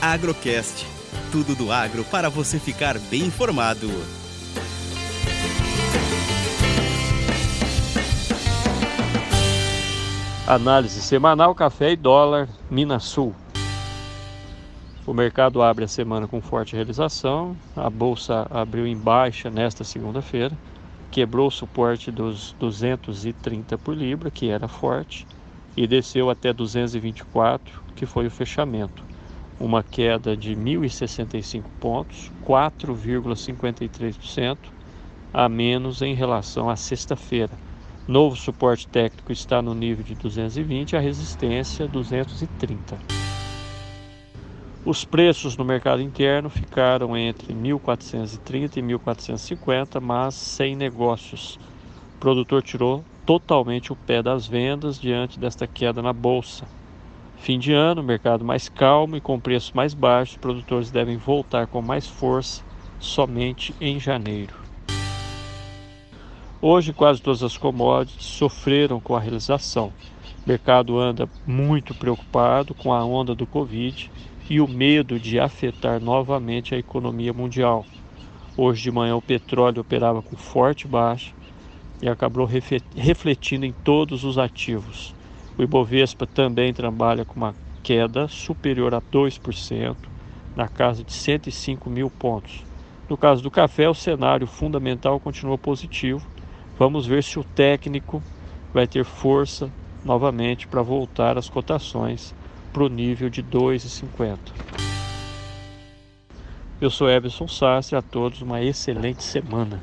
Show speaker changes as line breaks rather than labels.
Agrocast. Tudo do agro para você ficar bem informado.
Análise semanal café e dólar, Minas Sul. O mercado abre a semana com forte realização. A bolsa abriu em baixa nesta segunda-feira, quebrou o suporte dos 230 por libra, que era forte, e desceu até 224, que foi o fechamento. Uma queda de 1.065 pontos, 4,53% a menos em relação à sexta-feira. Novo suporte técnico está no nível de 220, a resistência 230. Os preços no mercado interno ficaram entre 1.430 e 1.450, mas sem negócios. O produtor tirou totalmente o pé das vendas diante desta queda na bolsa. Fim de ano, mercado mais calmo e com preços mais baixos, os produtores devem voltar com mais força somente em janeiro. Hoje, quase todas as commodities sofreram com a realização. O mercado anda muito preocupado com a onda do Covid e o medo de afetar novamente a economia mundial. Hoje de manhã o petróleo operava com forte baixa e acabou refletindo em todos os ativos. O Ibovespa também trabalha com uma queda superior a 2%, na casa de 105 mil pontos. No caso do café, o cenário fundamental continua positivo. Vamos ver se o técnico vai ter força novamente para voltar às cotações para o nível de 2,50. Eu sou Everson Sastre, a todos uma excelente semana.